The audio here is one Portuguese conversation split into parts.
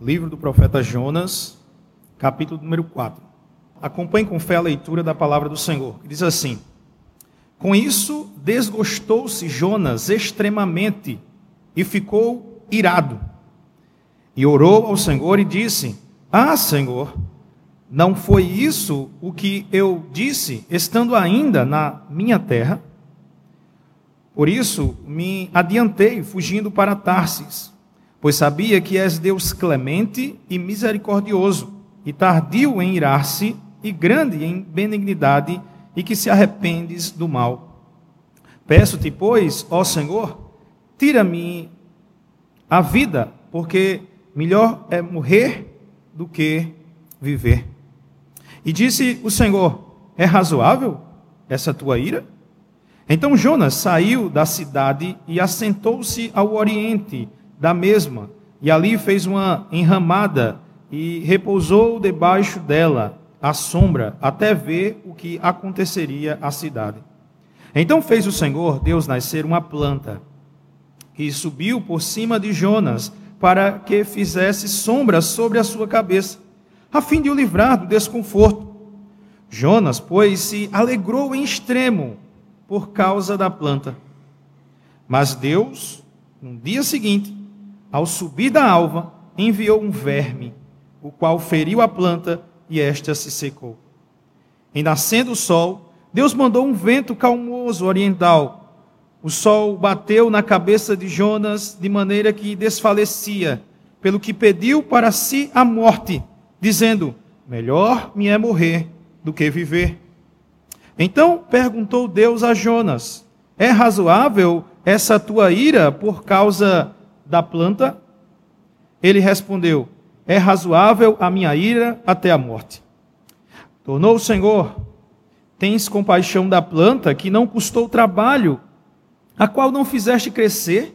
livro do profeta Jonas, capítulo número 4. Acompanhe com fé a leitura da palavra do Senhor, que diz assim: Com isso desgostou-se Jonas extremamente e ficou irado. E orou ao Senhor e disse: Ah, Senhor, não foi isso o que eu disse, estando ainda na minha terra? Por isso me adiantei, fugindo para Tarsis pois sabia que és Deus clemente e misericordioso, e tardio em irar-se, e grande em benignidade, e que se arrependes do mal. Peço-te, pois, ó Senhor, tira-me a vida, porque melhor é morrer do que viver. E disse o Senhor: É razoável essa tua ira? Então Jonas saiu da cidade e assentou-se ao oriente da mesma, e ali fez uma enramada e repousou debaixo dela à sombra, até ver o que aconteceria à cidade. Então fez o Senhor Deus nascer uma planta, que subiu por cima de Jonas, para que fizesse sombra sobre a sua cabeça, a fim de o livrar do desconforto. Jonas, pois, se alegrou em extremo por causa da planta. Mas Deus, no dia seguinte, ao subir da alva, enviou um verme, o qual feriu a planta e esta se secou. Em nascendo o sol, Deus mandou um vento calmoso oriental. O sol bateu na cabeça de Jonas de maneira que desfalecia, pelo que pediu para si a morte, dizendo: Melhor me é morrer do que viver. Então perguntou Deus a Jonas: É razoável essa tua ira por causa da planta? Ele respondeu: É razoável a minha ira até a morte. Tornou o Senhor: Tens compaixão da planta que não custou trabalho, a qual não fizeste crescer,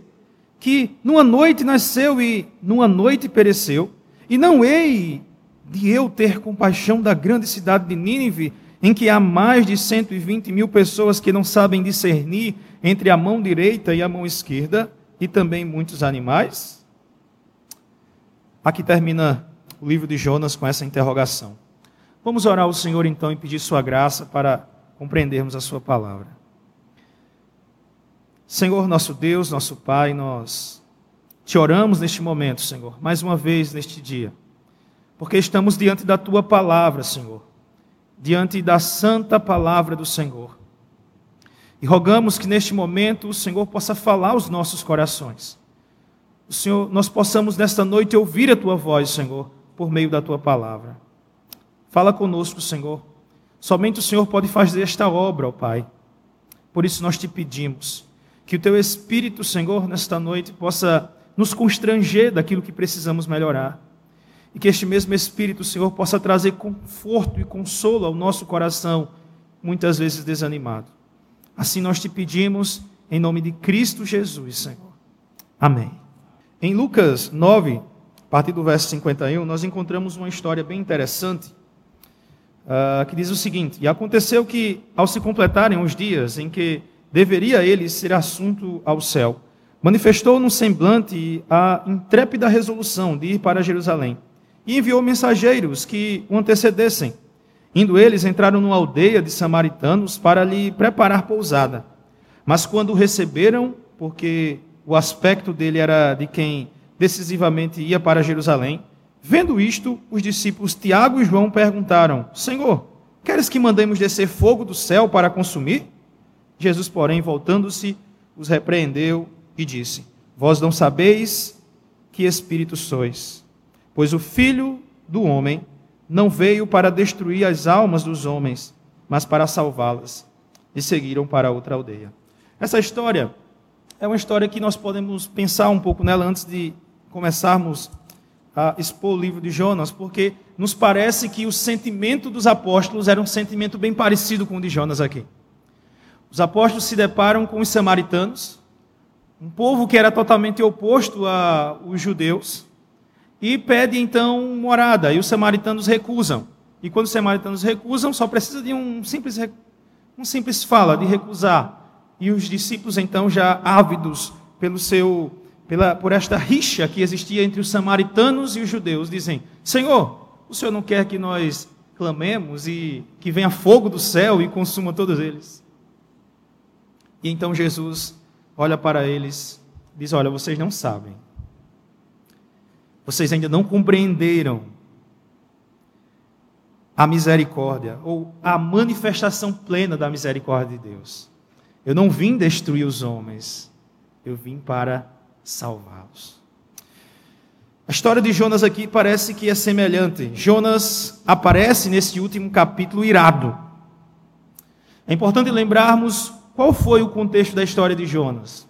que numa noite nasceu e numa noite pereceu, e não hei de eu ter compaixão da grande cidade de Nínive, em que há mais de 120 mil pessoas que não sabem discernir entre a mão direita e a mão esquerda, e também muitos animais? Aqui termina o livro de Jonas com essa interrogação. Vamos orar ao Senhor então e pedir Sua graça para compreendermos a Sua palavra. Senhor, nosso Deus, nosso Pai, nós te oramos neste momento, Senhor, mais uma vez neste dia, porque estamos diante da Tua palavra, Senhor, diante da santa palavra do Senhor. E rogamos que neste momento o Senhor possa falar aos nossos corações. O Senhor, nós possamos nesta noite ouvir a tua voz, Senhor, por meio da tua palavra. Fala conosco, Senhor. Somente o Senhor pode fazer esta obra, ó Pai. Por isso nós te pedimos que o teu Espírito, Senhor, nesta noite possa nos constranger daquilo que precisamos melhorar. E que este mesmo Espírito, Senhor, possa trazer conforto e consolo ao nosso coração, muitas vezes desanimado. Assim nós te pedimos em nome de Cristo Jesus, Senhor. Amém. Em Lucas 9, a partir do verso 51, nós encontramos uma história bem interessante uh, que diz o seguinte: E aconteceu que, ao se completarem os dias em que deveria ele ser assunto ao céu, manifestou no semblante a intrépida resolução de ir para Jerusalém e enviou mensageiros que o antecedessem Indo eles, entraram numa aldeia de samaritanos para lhe preparar pousada. Mas quando o receberam, porque o aspecto dele era de quem decisivamente ia para Jerusalém, vendo isto, os discípulos Tiago e João perguntaram: Senhor, queres que mandemos descer fogo do céu para consumir? Jesus, porém, voltando-se, os repreendeu e disse: Vós não sabeis que espírito sois, pois o Filho do homem não veio para destruir as almas dos homens, mas para salvá-las. E seguiram para outra aldeia. Essa história é uma história que nós podemos pensar um pouco nela antes de começarmos a expor o livro de Jonas, porque nos parece que o sentimento dos apóstolos era um sentimento bem parecido com o de Jonas aqui. Os apóstolos se deparam com os samaritanos, um povo que era totalmente oposto aos judeus, e pede então morada, e os samaritanos recusam. E quando os samaritanos recusam, só precisa de um simples, um simples fala de recusar. E os discípulos então já ávidos pelo seu pela, por esta rixa que existia entre os samaritanos e os judeus, dizem: Senhor, o Senhor não quer que nós clamemos e que venha fogo do céu e consuma todos eles? E então Jesus olha para eles, diz: Olha, vocês não sabem, vocês ainda não compreenderam a misericórdia ou a manifestação plena da misericórdia de Deus. Eu não vim destruir os homens, eu vim para salvá-los. A história de Jonas aqui parece que é semelhante. Jonas aparece nesse último capítulo irado. É importante lembrarmos qual foi o contexto da história de Jonas.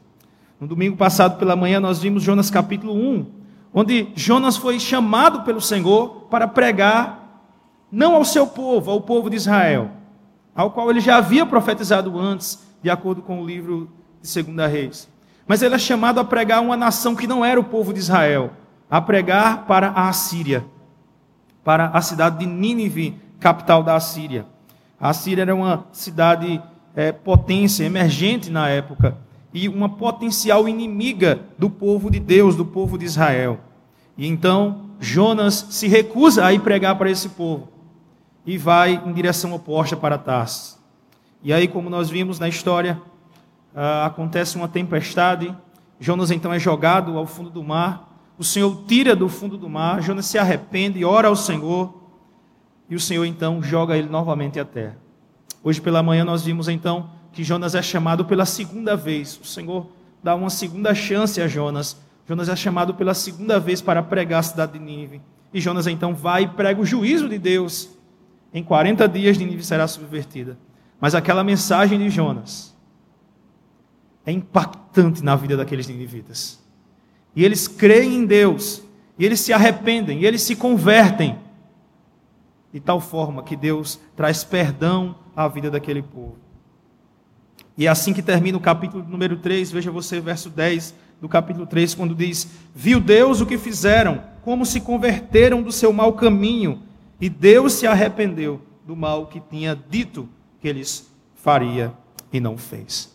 No domingo passado pela manhã nós vimos Jonas capítulo 1, onde Jonas foi chamado pelo Senhor para pregar não ao seu povo, ao povo de Israel, ao qual ele já havia profetizado antes, de acordo com o livro de Segunda Reis. Mas ele é chamado a pregar uma nação que não era o povo de Israel, a pregar para a Assíria, para a cidade de Nínive, capital da Assíria. A Assíria era uma cidade é, potência, emergente na época, e uma potencial inimiga do povo de Deus, do povo de Israel. E então Jonas se recusa a ir pregar para esse povo e vai em direção oposta para Tarsis. E aí, como nós vimos na história, uh, acontece uma tempestade, Jonas então é jogado ao fundo do mar, o Senhor tira do fundo do mar, Jonas se arrepende e ora ao Senhor, e o Senhor então joga ele novamente à terra. Hoje pela manhã nós vimos então que Jonas é chamado pela segunda vez, o Senhor dá uma segunda chance a Jonas, Jonas é chamado pela segunda vez para pregar a cidade de Nínive, e Jonas então vai e prega o juízo de Deus, em 40 dias Nínive será subvertida. Mas aquela mensagem de Jonas, é impactante na vida daqueles ninivitas. E eles creem em Deus, e eles se arrependem, e eles se convertem, de tal forma que Deus traz perdão à vida daquele povo. E é assim que termina o capítulo número 3, veja você, verso 10 do capítulo 3, quando diz: Viu Deus o que fizeram, como se converteram do seu mau caminho, e Deus se arrependeu do mal que tinha dito que eles faria e não fez.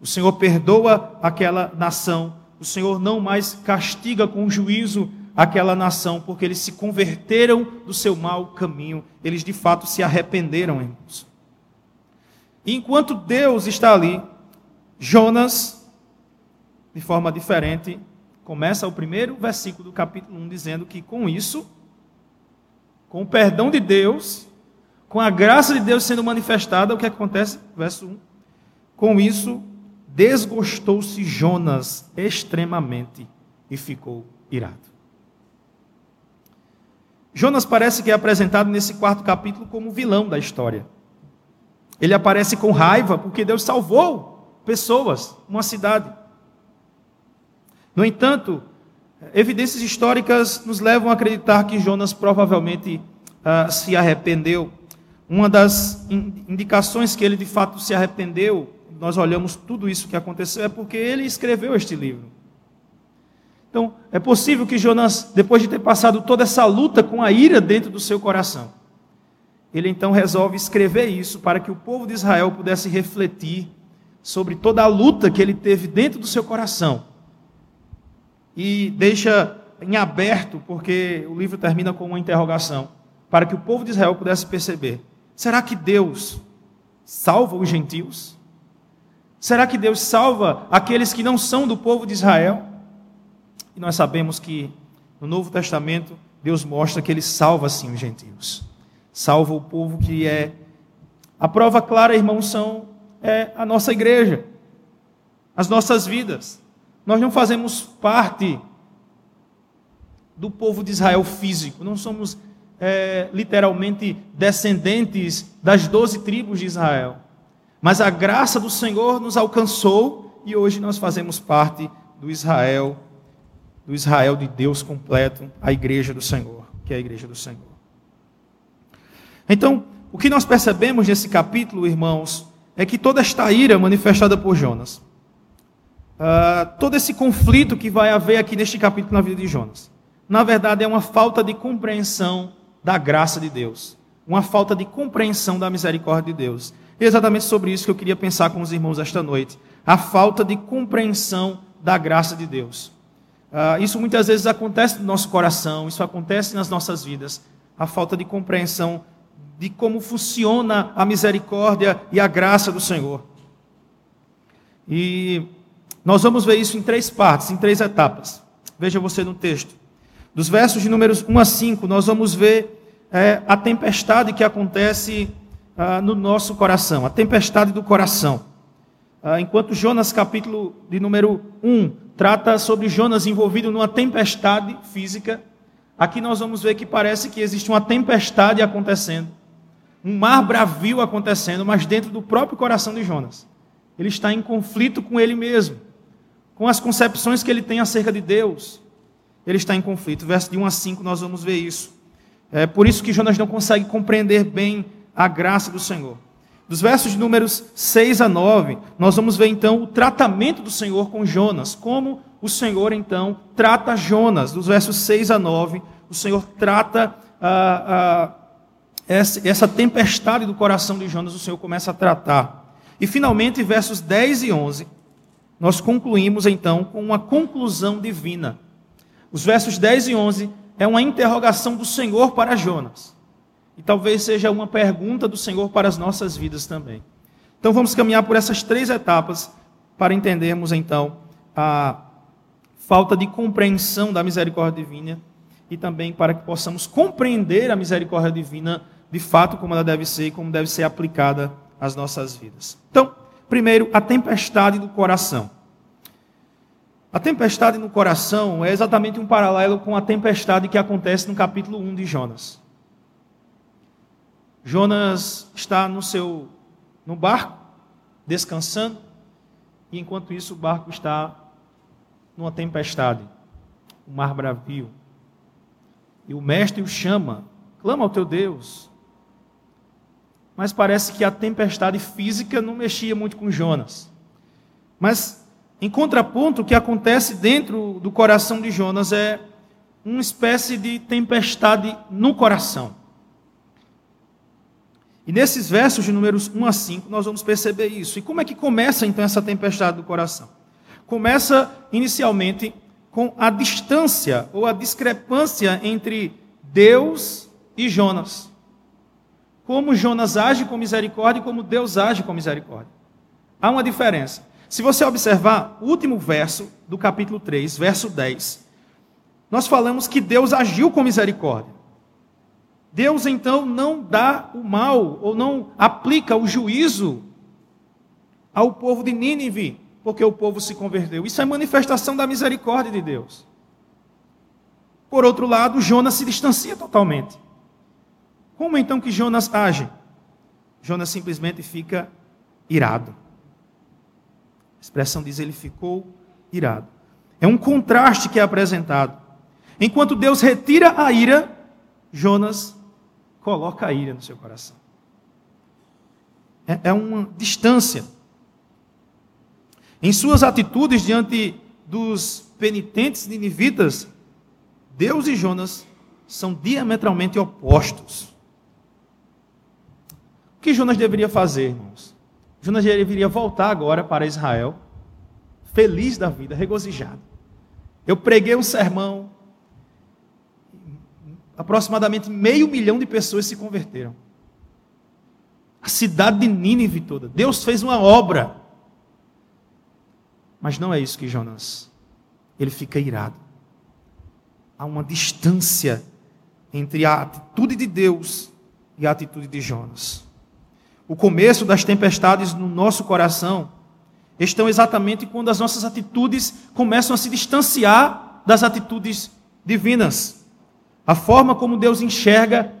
O Senhor perdoa aquela nação, o Senhor não mais castiga com juízo aquela nação, porque eles se converteram do seu mau caminho, eles de fato se arrependeram, irmãos. E enquanto Deus está ali, Jonas, de forma diferente, começa o primeiro versículo do capítulo 1 dizendo que com isso, com o perdão de Deus, com a graça de Deus sendo manifestada, o que acontece? Verso 1. Com isso, desgostou-se Jonas extremamente e ficou irado. Jonas parece que é apresentado nesse quarto capítulo como vilão da história. Ele aparece com raiva porque Deus salvou pessoas, uma cidade. No entanto, evidências históricas nos levam a acreditar que Jonas provavelmente uh, se arrependeu. Uma das indicações que ele de fato se arrependeu nós olhamos tudo isso que aconteceu, é porque ele escreveu este livro. Então, é possível que Jonas, depois de ter passado toda essa luta com a ira dentro do seu coração, ele então resolve escrever isso para que o povo de Israel pudesse refletir sobre toda a luta que ele teve dentro do seu coração. E deixa em aberto, porque o livro termina com uma interrogação, para que o povo de Israel pudesse perceber: será que Deus salva os gentios? Será que Deus salva aqueles que não são do povo de Israel? E nós sabemos que no Novo Testamento Deus mostra que ele salva sim os gentios. Salva o povo que é a prova clara, irmãos, são é a nossa igreja. As nossas vidas. Nós não fazemos parte do povo de Israel físico, não somos é, literalmente descendentes das doze tribos de Israel. Mas a graça do Senhor nos alcançou e hoje nós fazemos parte do Israel, do Israel de Deus completo, a igreja do Senhor, que é a igreja do Senhor. Então, o que nós percebemos nesse capítulo, irmãos, é que toda esta ira manifestada por Jonas, uh, todo esse conflito que vai haver aqui neste capítulo na vida de Jonas, na verdade é uma falta de compreensão da graça de Deus, uma falta de compreensão da misericórdia de Deus. E é exatamente sobre isso que eu queria pensar com os irmãos esta noite. A falta de compreensão da graça de Deus. Uh, isso muitas vezes acontece no nosso coração, isso acontece nas nossas vidas, a falta de compreensão de como funciona a misericórdia e a graça do Senhor. E nós vamos ver isso em três partes, em três etapas. Veja você no texto. Dos versos de números 1 a 5, nós vamos ver é, a tempestade que acontece ah, no nosso coração, a tempestade do coração. Ah, enquanto Jonas, capítulo de número 1, trata sobre Jonas envolvido numa tempestade física, aqui nós vamos ver que parece que existe uma tempestade acontecendo, um mar bravio acontecendo, mas dentro do próprio coração de Jonas. Ele está em conflito com ele mesmo, com as concepções que ele tem acerca de Deus. Ele está em conflito. Verso de 1 a 5 nós vamos ver isso. É por isso que Jonas não consegue compreender bem a graça do Senhor. Dos versos de números 6 a 9, nós vamos ver então o tratamento do Senhor com Jonas, como o Senhor então trata Jonas. Dos versos 6 a 9, o Senhor trata ah, ah, essa, tempestade do coração de Jonas, o Senhor começa a tratar. E finalmente, versos 10 e 11, nós concluímos então com uma conclusão divina. Os versos 10 e 11 é uma interrogação do Senhor para Jonas. E talvez seja uma pergunta do Senhor para as nossas vidas também. Então vamos caminhar por essas três etapas para entendermos então a falta de compreensão da misericórdia divina e também para que possamos compreender a misericórdia divina de fato como ela deve ser e como deve ser aplicada as nossas vidas. Então, primeiro, a tempestade do coração. A tempestade no coração é exatamente um paralelo com a tempestade que acontece no capítulo 1 de Jonas. Jonas está no seu no barco, descansando, e enquanto isso o barco está numa tempestade, um mar bravio. E o mestre o chama, clama ao teu Deus, mas parece que a tempestade física não mexia muito com Jonas. Mas, em contraponto, o que acontece dentro do coração de Jonas é uma espécie de tempestade no coração. E nesses versos de números 1 a 5, nós vamos perceber isso. E como é que começa então essa tempestade do coração? Começa inicialmente com a distância ou a discrepância entre Deus e Jonas como Jonas age com misericórdia e como Deus age com misericórdia. Há uma diferença. Se você observar o último verso do capítulo 3, verso 10, nós falamos que Deus agiu com misericórdia. Deus então não dá o mal ou não aplica o juízo ao povo de Nínive, porque o povo se converteu. Isso é manifestação da misericórdia de Deus. Por outro lado, Jonas se distancia totalmente. Como então que Jonas age? Jonas simplesmente fica irado. A expressão diz ele ficou irado. É um contraste que é apresentado. Enquanto Deus retira a ira, Jonas coloca a ira no seu coração. É, é uma distância. Em suas atitudes diante dos penitentes ninivitas, Deus e Jonas são diametralmente opostos. O que Jonas deveria fazer, irmãos? Jonas deveria voltar agora para Israel, feliz da vida, regozijado. Eu preguei um sermão, aproximadamente meio milhão de pessoas se converteram. A cidade de Nínive toda. Deus fez uma obra. Mas não é isso que Jonas. Ele fica irado. Há uma distância entre a atitude de Deus e a atitude de Jonas o começo das tempestades no nosso coração estão exatamente quando as nossas atitudes começam a se distanciar das atitudes divinas. A forma como Deus enxerga,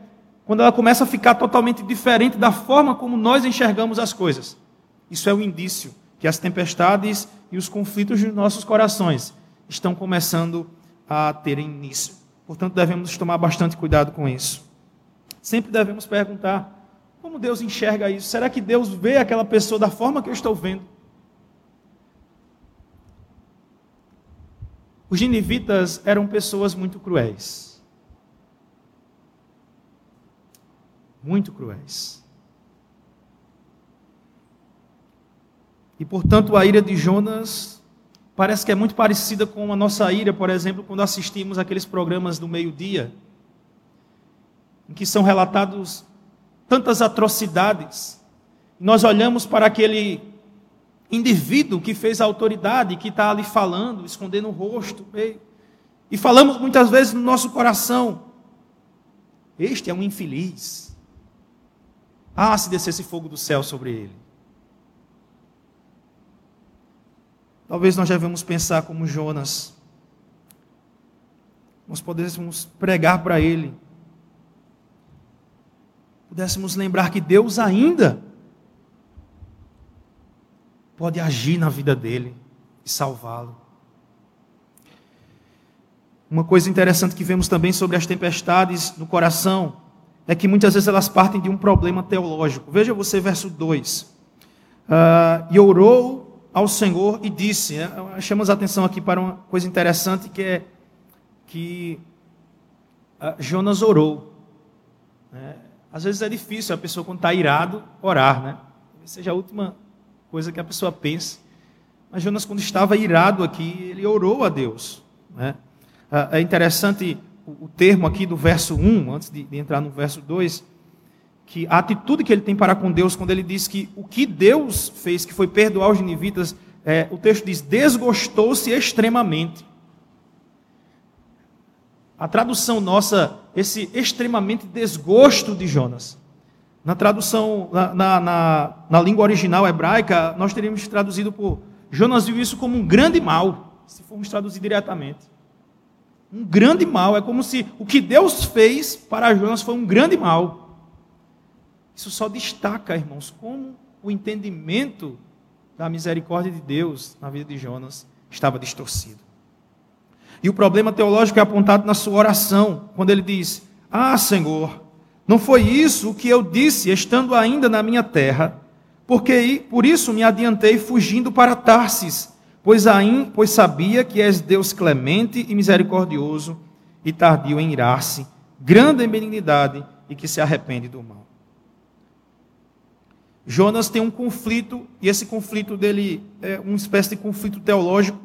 quando ela começa a ficar totalmente diferente da forma como nós enxergamos as coisas. Isso é um indício que as tempestades e os conflitos dos nossos corações estão começando a ter início. Portanto, devemos tomar bastante cuidado com isso. Sempre devemos perguntar: como Deus enxerga isso? Será que Deus vê aquela pessoa da forma que eu estou vendo? Os ninivitas eram pessoas muito cruéis. Muito cruéis. E portanto a ira de Jonas parece que é muito parecida com a nossa ira, por exemplo, quando assistimos aqueles programas do meio-dia, em que são relatados tantas atrocidades. Nós olhamos para aquele indivíduo que fez a autoridade, que está ali falando, escondendo o rosto, e falamos muitas vezes no nosso coração: Este é um infeliz. Ah, se descesse fogo do céu sobre ele. Talvez nós devemos pensar como Jonas. Nós pudéssemos pregar para ele. Pudéssemos lembrar que Deus ainda pode agir na vida dele e salvá-lo. Uma coisa interessante que vemos também sobre as tempestades no coração é que muitas vezes elas partem de um problema teológico. Veja você, verso 2. Uh, ah, e orou ao Senhor e disse, né? chamamos a atenção aqui para uma coisa interessante que é que uh, Jonas orou. Né? Às vezes é difícil a pessoa quando está irado orar, né? Talvez seja a última coisa que a pessoa pense. Mas Jonas quando estava irado aqui, ele orou a Deus. Né? Uh, é interessante o, termo aqui do verso 1, antes de, de entrar no verso 2, que a atitude que ele tem para com Deus, quando ele diz que o que Deus fez, que foi perdoar os ninivitas, é, o texto diz: desgostou-se extremamente. A tradução nossa, esse extremamente desgosto de Jonas. Na tradução, na, na, na, na língua original hebraica, nós teríamos traduzido por Jonas viu isso como um grande mal, se formos traduzir diretamente. Um grande mal, é como se o que Deus fez para Jonas foi um grande mal. Isso só destaca, irmãos, como o entendimento da misericórdia de Deus na vida de Jonas estava distorcido. E o problema teológico é apontado na sua oração, quando ele diz: Ah, Senhor, não foi isso o que eu disse estando ainda na minha terra, porque por isso me adiantei fugindo para Tarsis, pois, aí, pois sabia que és Deus clemente e misericordioso e tardio em irar-se, grande em benignidade e que se arrepende do mal. Jonas tem um conflito, e esse conflito dele é uma espécie de conflito teológico,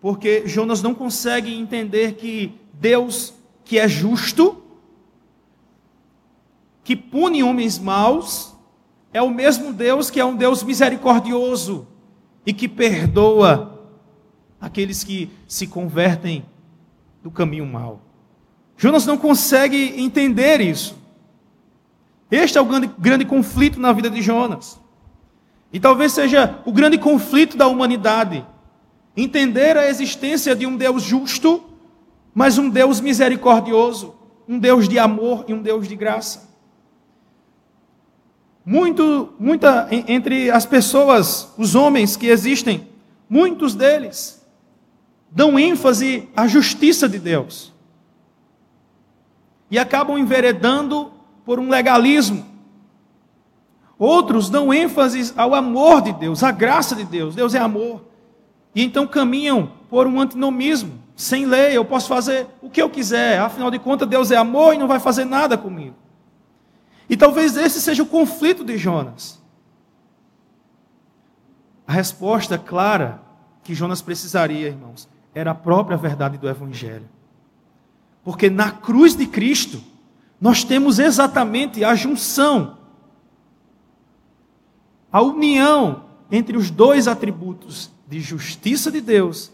porque Jonas não consegue entender que Deus, que é justo, que pune homens maus, é o mesmo Deus que é um Deus misericordioso e que perdoa aqueles que se convertem do caminho mau. Jonas não consegue entender isso. Este é o grande, grande conflito na vida de Jonas. E talvez seja o grande conflito da humanidade. Entender a existência de um Deus justo, mas um Deus misericordioso, um Deus de amor e um Deus de graça. Muito, muita entre as pessoas, os homens que existem, muitos deles dão ênfase à justiça de Deus e acabam enveredando por um legalismo. Outros dão ênfase ao amor de Deus, à graça de Deus. Deus é amor. E então caminham por um antinomismo. Sem lei, eu posso fazer o que eu quiser. Afinal de contas, Deus é amor e não vai fazer nada comigo. E talvez esse seja o conflito de Jonas. A resposta clara que Jonas precisaria, irmãos, era a própria verdade do Evangelho. Porque na cruz de Cristo, nós temos exatamente a junção, a união entre os dois atributos de justiça de Deus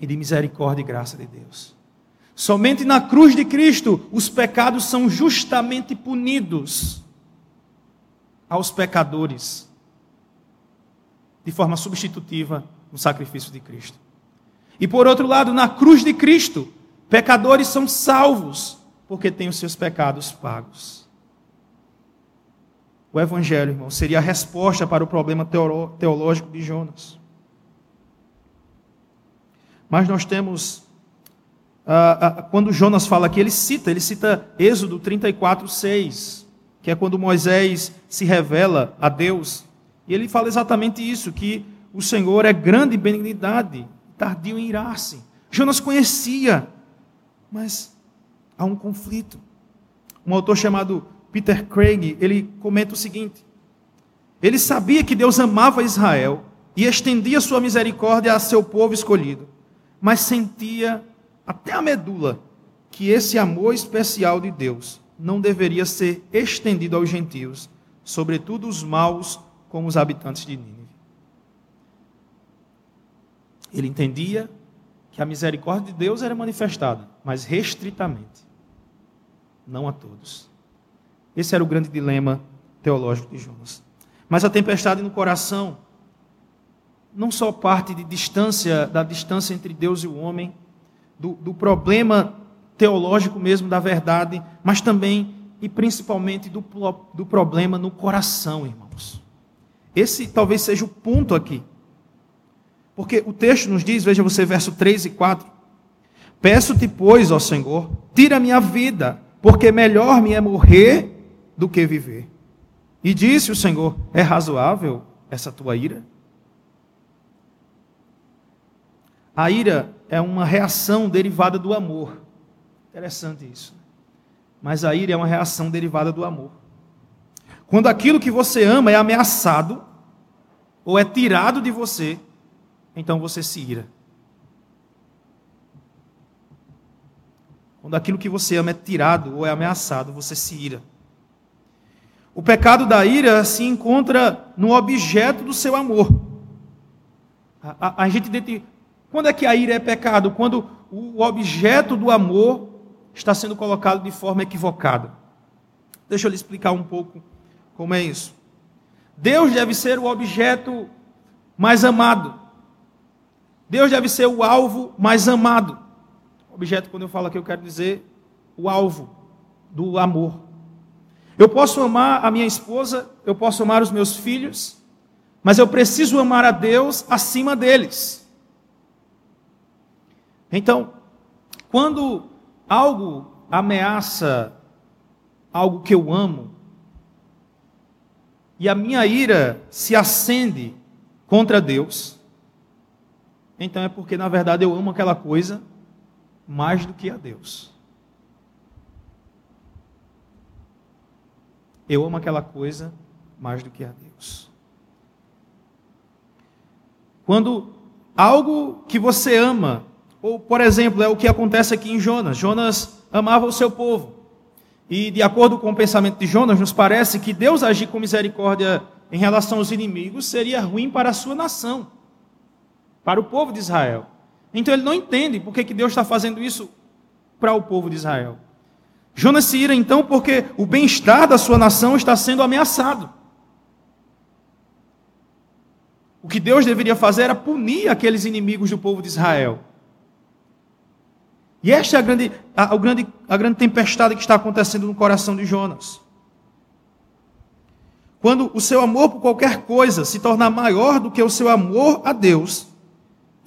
e de misericórdia e graça de Deus. Somente na cruz de Cristo os pecados são justamente punidos aos pecadores de forma substitutiva no sacrifício de Cristo. E por outro lado, na cruz de Cristo, pecadores são salvos porque tem os seus pecados pagos. O Evangelho, irmão, seria a resposta para o problema teológico de Jonas. Mas nós temos, ah, ah, quando Jonas fala aqui, ele cita, ele cita Êxodo 34, 6, que é quando Moisés se revela a Deus, e ele fala exatamente isso, que o Senhor é grande em benignidade, tardio em irar-se. Jonas conhecia, mas há um conflito. Um autor chamado Peter Craig, ele comenta o seguinte: ele sabia que Deus amava Israel e estendia sua misericórdia a seu povo escolhido, mas sentia até a medula que esse amor especial de Deus não deveria ser estendido aos gentios, sobretudo os maus como os habitantes de Nínive. Ele entendia que a misericórdia de Deus era manifestada, mas restritamente, não a todos. Esse era o grande dilema teológico de Jonas. Mas a tempestade no coração não só parte de distância, da distância entre Deus e o homem, do, do problema teológico mesmo da verdade, mas também e principalmente do, do problema no coração, irmãos. Esse talvez seja o ponto aqui. Porque o texto nos diz, veja você, verso 3 e 4: Peço-te, pois, ó Senhor, tira minha vida, porque melhor me é morrer do que viver. E disse o Senhor: É razoável essa tua ira? A ira é uma reação derivada do amor. Interessante isso. Mas a ira é uma reação derivada do amor. Quando aquilo que você ama é ameaçado ou é tirado de você, então você se ira. Quando aquilo que você ama é tirado ou é ameaçado, você se ira. O pecado da ira se encontra no objeto do seu amor. A, a, a gente quando é que a ira é pecado? Quando o objeto do amor está sendo colocado de forma equivocada. Deixa eu lhe explicar um pouco como é isso. Deus deve ser o objeto mais amado. Deus deve ser o alvo mais amado. Objeto, quando eu falo aqui, eu quero dizer o alvo do amor. Eu posso amar a minha esposa, eu posso amar os meus filhos, mas eu preciso amar a Deus acima deles. Então, quando algo ameaça algo que eu amo, e a minha ira se acende contra Deus, então é porque na verdade eu amo aquela coisa mais do que a Deus. Eu amo aquela coisa mais do que a Deus. Quando algo que você ama ou, por exemplo, é o que acontece aqui em Jonas. Jonas amava o seu povo. E, de acordo com o pensamento de Jonas, nos parece que Deus agir com misericórdia em relação aos inimigos seria ruim para a sua nação, para o povo de Israel. Então ele não entende por que, que Deus está fazendo isso para o povo de Israel. Jonas se ira então porque o bem-estar da sua nação está sendo ameaçado. O que Deus deveria fazer era punir aqueles inimigos do povo de Israel. E esta é a grande, a, a, grande, a grande tempestade que está acontecendo no coração de Jonas. Quando o seu amor por qualquer coisa se tornar maior do que o seu amor a Deus,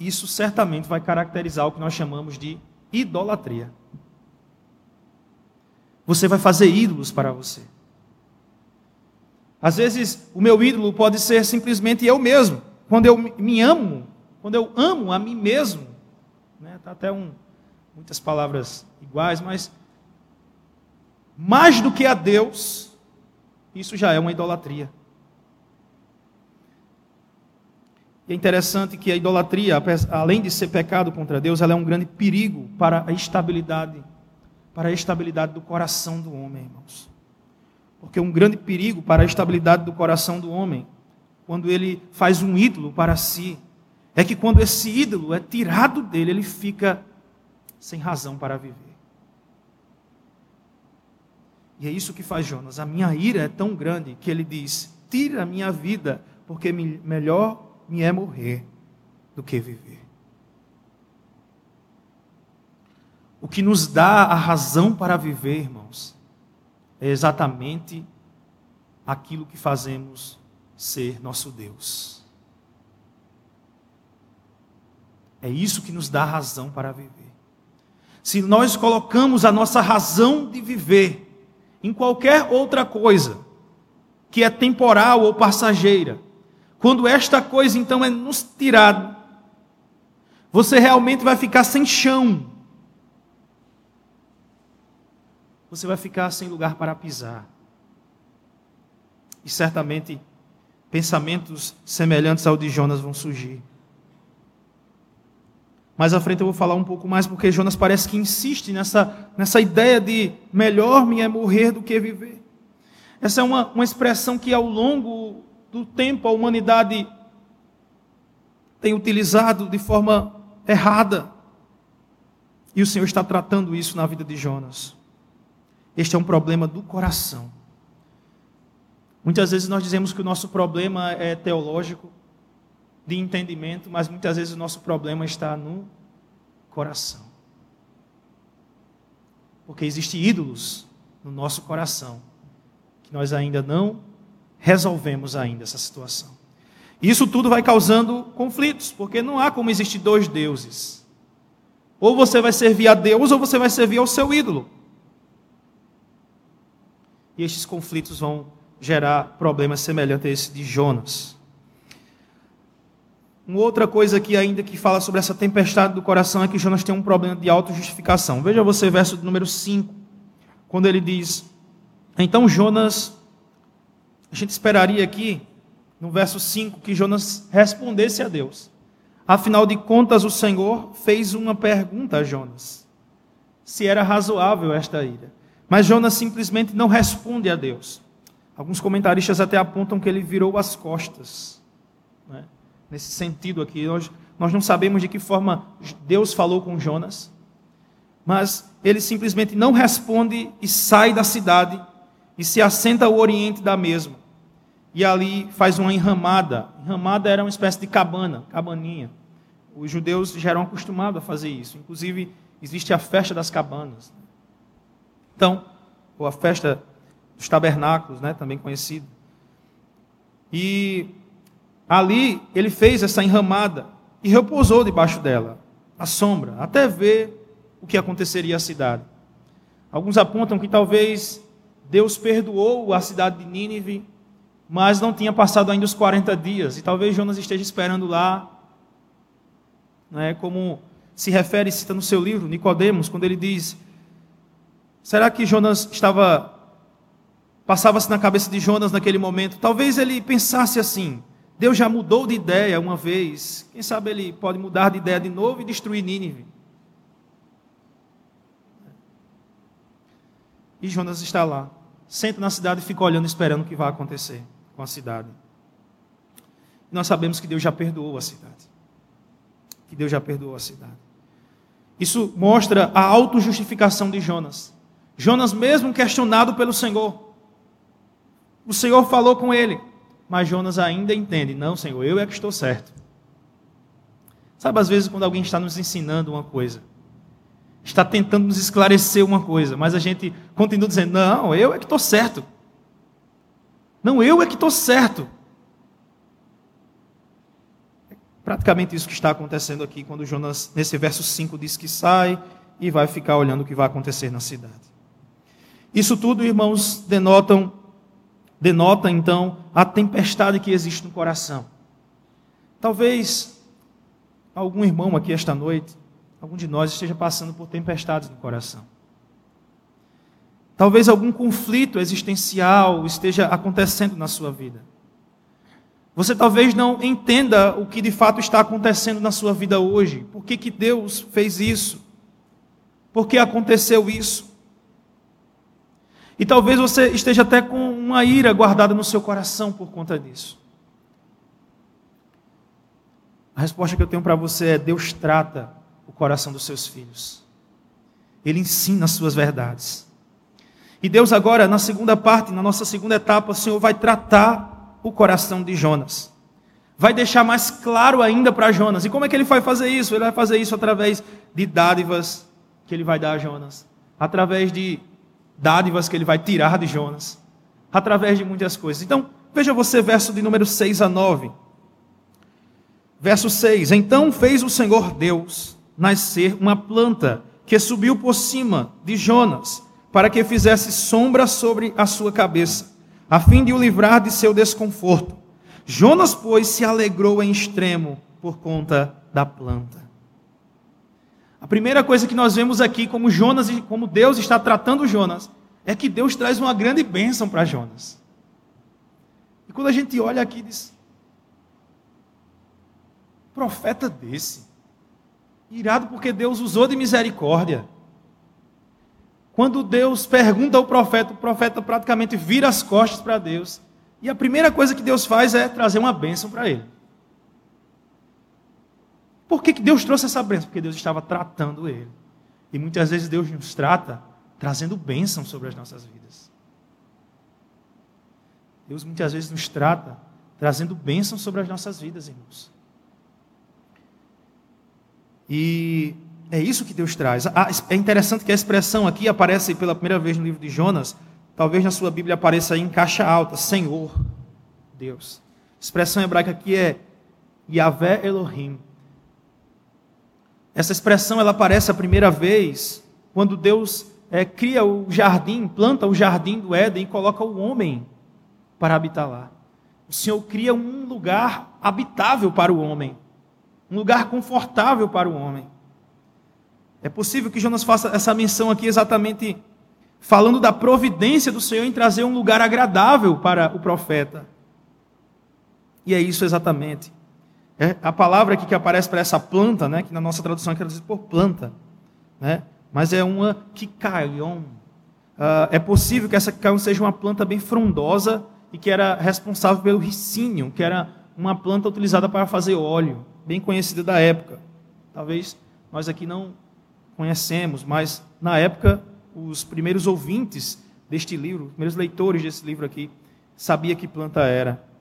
isso certamente vai caracterizar o que nós chamamos de idolatria. Você vai fazer ídolos para você. Às vezes, o meu ídolo pode ser simplesmente eu mesmo. Quando eu me amo, quando eu amo a mim mesmo, né, tá até um, muitas palavras iguais, mas mais do que a Deus, isso já é uma idolatria. E é interessante que a idolatria, além de ser pecado contra Deus, ela é um grande perigo para a estabilidade, para a estabilidade do coração do homem, irmãos. Porque um grande perigo para a estabilidade do coração do homem, quando ele faz um ídolo para si, é que quando esse ídolo é tirado dele, ele fica sem razão para viver. E é isso que faz Jonas. A minha ira é tão grande que ele diz: tira a minha vida, porque melhor me é morrer do que viver. O que nos dá a razão para viver, irmãos, é exatamente aquilo que fazemos ser nosso Deus. É isso que nos dá razão para viver se nós colocamos a nossa razão de viver em qualquer outra coisa que é temporal ou passageira, quando esta coisa então é nos tirada, você realmente vai ficar sem chão. Você vai ficar sem lugar para pisar. E certamente pensamentos semelhantes ao de Jonas vão surgir. Mais à frente eu vou falar um pouco mais, porque Jonas parece que insiste nessa, nessa ideia de melhor me é morrer do que viver. Essa é uma, uma expressão que ao longo do tempo a humanidade tem utilizado de forma errada. E o Senhor está tratando isso na vida de Jonas. Este é um problema do coração. Muitas vezes nós dizemos que o nosso problema é teológico, de entendimento, mas muitas vezes o nosso problema está no coração. Porque existem ídolos no nosso coração que nós ainda não resolvemos ainda essa situação. Isso tudo vai causando conflitos, porque não há como existir dois deuses. Ou você vai servir a Deus ou você vai servir ao seu ídolo. E estes conflitos vão gerar problemas semelhantes a esse de Jonas. Uma outra coisa aqui ainda que fala sobre essa tempestade do coração é que Jonas tem um problema de autojustificação. Veja você verso número 5, quando ele diz: Então Jonas, a gente esperaria aqui, no verso 5, que Jonas respondesse a Deus. Afinal de contas, o Senhor fez uma pergunta a Jonas: se era razoável esta ira. Mas Jonas simplesmente não responde a Deus. Alguns comentaristas até apontam que ele virou as costas. Né? Nesse sentido aqui, nós, nós não sabemos de que forma Deus falou com Jonas, mas ele simplesmente não responde e sai da cidade e se assenta ao oriente da mesma. E ali faz uma enramada. Enramada era uma espécie de cabana, cabaninha. Os judeus já eram acostumados a fazer isso. Inclusive, existe a festa das cabanas. Então, ou a festa dos tabernáculos, né, também conhecido. E ali ele fez essa enramada e repousou debaixo dela, a sombra, até ver o que aconteceria à cidade. Alguns apontam que talvez Deus perdoou a cidade de Nínive, mas não tinha passado ainda os 40 dias, e talvez Jonas esteja esperando lá, né, como se refere, cita no seu livro, Nicodemos, quando ele diz Será que Jonas estava passava-se na cabeça de Jonas naquele momento? Talvez ele pensasse assim: Deus já mudou de ideia uma vez. Quem sabe ele pode mudar de ideia de novo e destruir Nínive? E Jonas está lá, senta na cidade e fica olhando, esperando o que vai acontecer com a cidade. nós sabemos que Deus já perdoou a cidade. Que Deus já perdoou a cidade. Isso mostra a autojustificação de Jonas. Jonas, mesmo questionado pelo Senhor, o Senhor falou com ele, mas Jonas ainda entende: não, Senhor, eu é que estou certo. Sabe, às vezes, quando alguém está nos ensinando uma coisa, está tentando nos esclarecer uma coisa, mas a gente continua dizendo: não, eu é que estou certo. Não, eu é que estou certo. É praticamente isso que está acontecendo aqui, quando Jonas, nesse verso 5, diz que sai e vai ficar olhando o que vai acontecer na cidade. Isso tudo, irmãos, denotam, denota então a tempestade que existe no coração. Talvez algum irmão aqui esta noite, algum de nós esteja passando por tempestades no coração. Talvez algum conflito existencial esteja acontecendo na sua vida. Você talvez não entenda o que de fato está acontecendo na sua vida hoje. Por que, que Deus fez isso? Por que aconteceu isso? E talvez você esteja até com uma ira guardada no seu coração por conta disso. A resposta que eu tenho para você é: Deus trata o coração dos seus filhos. Ele ensina as suas verdades. E Deus agora, na segunda parte, na nossa segunda etapa, o Senhor vai tratar o coração de Jonas. Vai deixar mais claro ainda para Jonas. E como é que ele vai fazer isso? Ele vai fazer isso através de dádivas que ele vai dar a Jonas, através de dádivas que ele vai tirar de Jonas, através de muitas coisas. Então, veja você verso de número 6 a 9. Verso 6: Então fez o Senhor Deus nascer uma planta que subiu por cima de Jonas, para que fizesse sombra sobre a sua cabeça, a fim de o livrar de seu desconforto. Jonas, pois, se alegrou em extremo por conta da planta. A primeira coisa que nós vemos aqui, como Jonas como Deus está tratando Jonas, é que Deus traz uma grande bênção para Jonas. E quando a gente olha aqui, diz: profeta desse, irado porque Deus usou de misericórdia. Quando Deus pergunta ao profeta, o profeta praticamente vira as costas para Deus. E a primeira coisa que Deus faz é trazer uma bênção para ele. Por que, que Deus trouxe essa bênção? Porque Deus estava tratando ele. E muitas vezes Deus nos trata trazendo bênção sobre as nossas vidas. Deus muitas vezes nos trata trazendo bênção sobre as nossas vidas, irmãos. E é isso que Deus traz. É interessante que a expressão aqui aparece pela primeira vez no livro de Jonas. Talvez na sua Bíblia apareça aí em caixa alta: Senhor, Deus. A expressão hebraica aqui é Yahvé Elohim. Essa expressão ela aparece a primeira vez quando Deus é, cria o jardim, planta o jardim do Éden e coloca o homem para habitar lá. O Senhor cria um lugar habitável para o homem, um lugar confortável para o homem. É possível que Jonas faça essa menção aqui exatamente falando da providência do Senhor em trazer um lugar agradável para o profeta. E é isso exatamente. É a palavra aqui que aparece para essa planta, né, que na nossa tradução quer dizer por planta, né, mas é uma kikaion. Uh, é possível que essa kikaion seja uma planta bem frondosa e que era responsável pelo ricínio, que era uma planta utilizada para fazer óleo, bem conhecida da época. Talvez nós aqui não conhecemos, mas na época os primeiros ouvintes deste livro, os primeiros leitores desse livro aqui, sabia que planta era.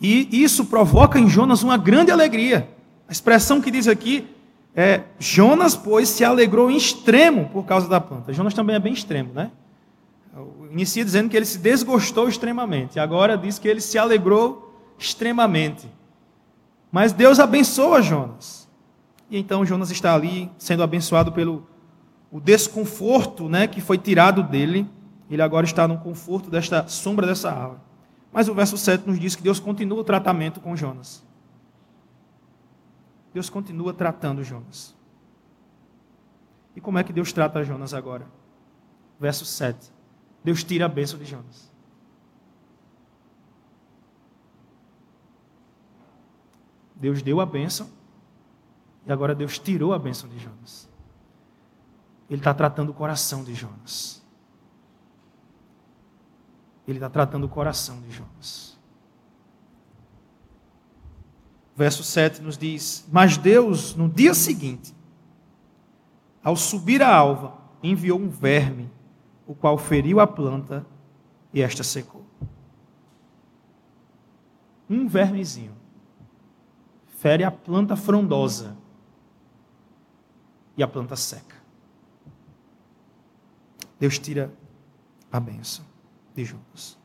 E isso provoca em Jonas uma grande alegria. A expressão que diz aqui é: Jonas, pois, se alegrou em extremo por causa da planta. Jonas também é bem extremo, né? Inicia dizendo que ele se desgostou extremamente. Agora diz que ele se alegrou extremamente. Mas Deus abençoa Jonas. E então Jonas está ali sendo abençoado pelo o desconforto, né, que foi tirado dele. Ele agora está no conforto desta sombra dessa árvore. Mas o verso 7 nos diz que Deus continua o tratamento com Jonas. Deus continua tratando Jonas. E como é que Deus trata Jonas agora? Verso 7. Deus tira a bênção de Jonas. Deus deu a bênção e agora Deus tirou a bênção de Jonas. Ele está tratando o coração de Jonas. Ele está tratando o coração de Jonas. Verso 7 nos diz: Mas Deus, no dia seguinte, ao subir a alva, enviou um verme, o qual feriu a planta e esta secou. Um vermezinho fere a planta frondosa e a planta seca. Deus tira a bênção de Jonas.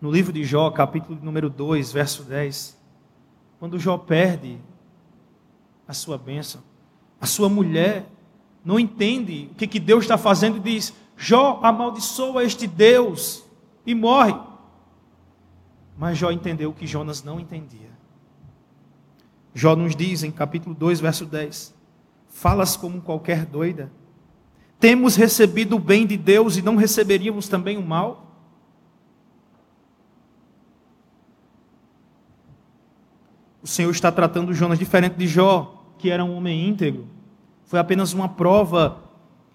No livro de Jó, capítulo número 2, verso 10, quando Jó perde a sua bênção, a sua mulher não entende o que, que Deus está fazendo e diz: Jó amaldiçoa este Deus e morre. Mas Jó entendeu o que Jonas não entendia. Jó nos diz em capítulo 2, verso 10: Falas como qualquer doida temos recebido o bem de Deus e não receberíamos também o mal? O Senhor está tratando Jonas diferente de Jó, que era um homem íntegro. Foi apenas uma prova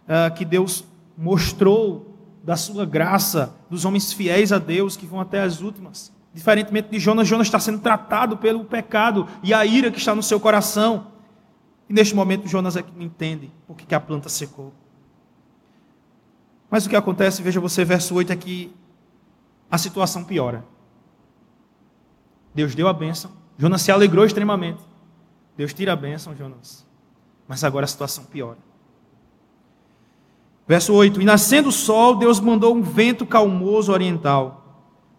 uh, que Deus mostrou da sua graça, dos homens fiéis a Deus, que vão até as últimas. Diferentemente de Jonas, Jonas está sendo tratado pelo pecado e a ira que está no seu coração. E neste momento, Jonas é que não entende porque que a planta secou. Mas o que acontece, veja você, verso 8, é que a situação piora. Deus deu a bênção, Jonas se alegrou extremamente. Deus tira a bênção, Jonas. Mas agora a situação piora. Verso 8: E nascendo o sol, Deus mandou um vento calmoso oriental.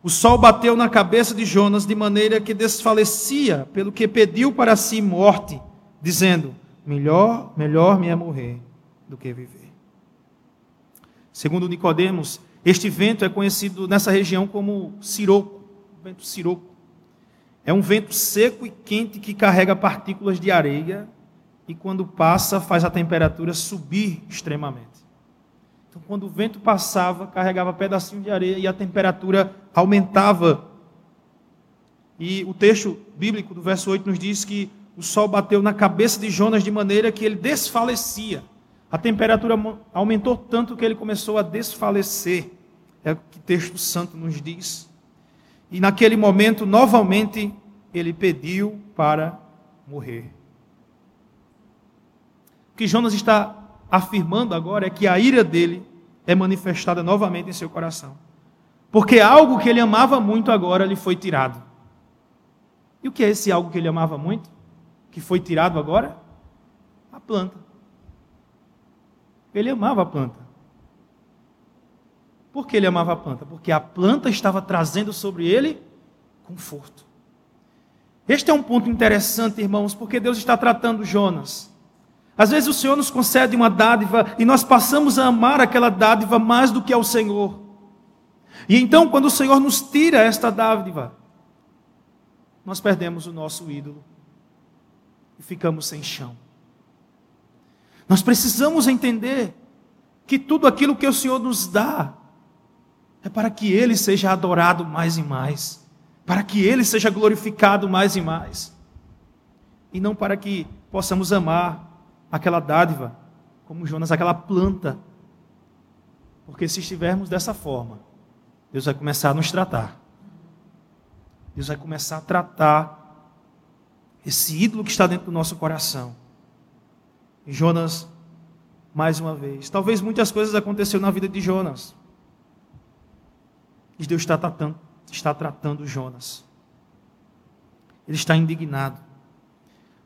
O sol bateu na cabeça de Jonas de maneira que desfalecia, pelo que pediu para si morte, dizendo: Melhor, melhor me é morrer do que viver. Segundo Nicodemos, este vento é conhecido nessa região como siroco, vento siroco. É um vento seco e quente que carrega partículas de areia e quando passa faz a temperatura subir extremamente. Então, quando o vento passava, carregava pedacinho de areia e a temperatura aumentava. E o texto bíblico do verso 8 nos diz que o sol bateu na cabeça de Jonas de maneira que ele desfalecia. A temperatura aumentou tanto que ele começou a desfalecer. É o que o texto santo nos diz. E naquele momento, novamente, ele pediu para morrer. O que Jonas está afirmando agora é que a ira dele é manifestada novamente em seu coração. Porque algo que ele amava muito agora lhe foi tirado. E o que é esse algo que ele amava muito? Que foi tirado agora? A planta. Ele amava a planta. Por que ele amava a planta? Porque a planta estava trazendo sobre ele conforto. Este é um ponto interessante, irmãos, porque Deus está tratando Jonas. Às vezes o Senhor nos concede uma dádiva e nós passamos a amar aquela dádiva mais do que ao Senhor. E então, quando o Senhor nos tira esta dádiva, nós perdemos o nosso ídolo e ficamos sem chão. Nós precisamos entender que tudo aquilo que o Senhor nos dá é para que Ele seja adorado mais e mais para que Ele seja glorificado mais e mais, e não para que possamos amar aquela dádiva, como Jonas, aquela planta, porque se estivermos dessa forma, Deus vai começar a nos tratar, Deus vai começar a tratar esse ídolo que está dentro do nosso coração. Jonas, mais uma vez, talvez muitas coisas aconteceram na vida de Jonas, e Deus está tratando está tratando Jonas. Ele está indignado.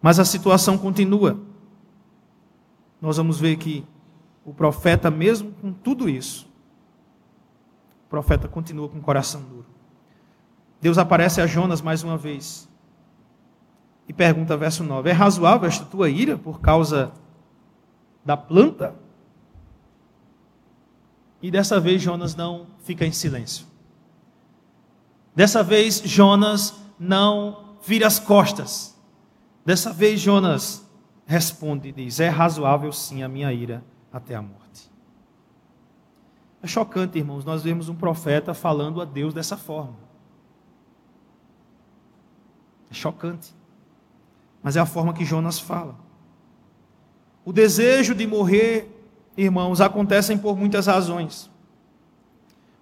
Mas a situação continua. Nós vamos ver que o profeta, mesmo com tudo isso, o profeta continua com o coração duro. Deus aparece a Jonas mais uma vez e pergunta, verso 9: É razoável esta tua ira por causa da planta? E dessa vez Jonas não fica em silêncio. Dessa vez, Jonas não vira as costas. Dessa vez, Jonas responde e diz: É razoável sim a minha ira até a morte. É chocante, irmãos, nós vemos um profeta falando a Deus dessa forma. É chocante. Mas é a forma que Jonas fala. O desejo de morrer, irmãos, acontecem por muitas razões.